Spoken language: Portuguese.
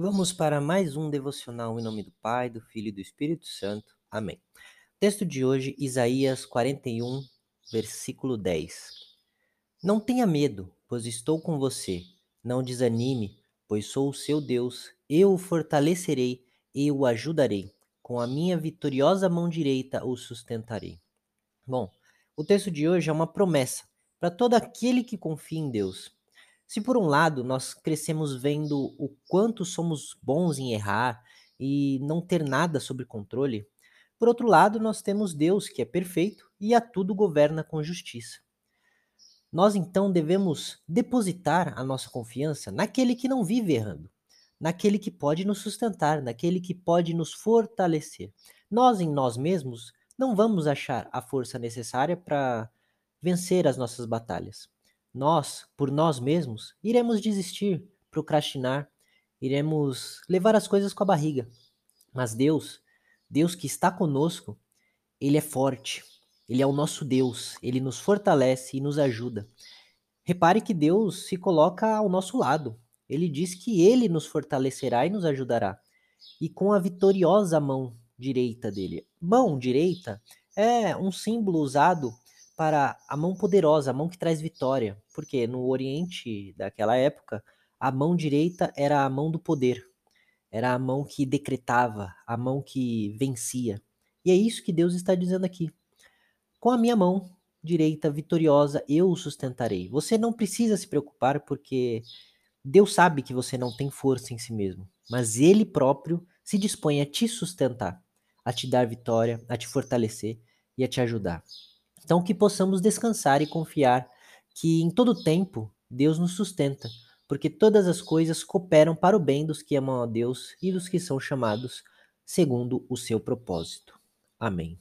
Vamos para mais um devocional em nome do Pai, do Filho e do Espírito Santo. Amém. Texto de hoje, Isaías 41, versículo 10. Não tenha medo, pois estou com você. Não desanime, pois sou o seu Deus. Eu o fortalecerei e o ajudarei. Com a minha vitoriosa mão direita o sustentarei. Bom, o texto de hoje é uma promessa para todo aquele que confia em Deus. Se por um lado nós crescemos vendo o quanto somos bons em errar e não ter nada sob controle, por outro lado nós temos Deus que é perfeito e a tudo governa com justiça. Nós então devemos depositar a nossa confiança naquele que não vive errando, naquele que pode nos sustentar, naquele que pode nos fortalecer. Nós em nós mesmos não vamos achar a força necessária para vencer as nossas batalhas nós, por nós mesmos, iremos desistir, procrastinar, iremos levar as coisas com a barriga. Mas Deus, Deus que está conosco, ele é forte, ele é o nosso Deus, ele nos fortalece e nos ajuda. Repare que Deus se coloca ao nosso lado. Ele diz que ele nos fortalecerá e nos ajudará. E com a vitoriosa mão direita dele. Mão direita é um símbolo usado para a mão poderosa, a mão que traz vitória, porque no Oriente daquela época, a mão direita era a mão do poder, era a mão que decretava, a mão que vencia. E é isso que Deus está dizendo aqui. Com a minha mão direita vitoriosa, eu o sustentarei. Você não precisa se preocupar, porque Deus sabe que você não tem força em si mesmo, mas Ele próprio se dispõe a te sustentar, a te dar vitória, a te fortalecer e a te ajudar. Então, que possamos descansar e confiar que em todo tempo Deus nos sustenta, porque todas as coisas cooperam para o bem dos que amam a Deus e dos que são chamados segundo o seu propósito. Amém.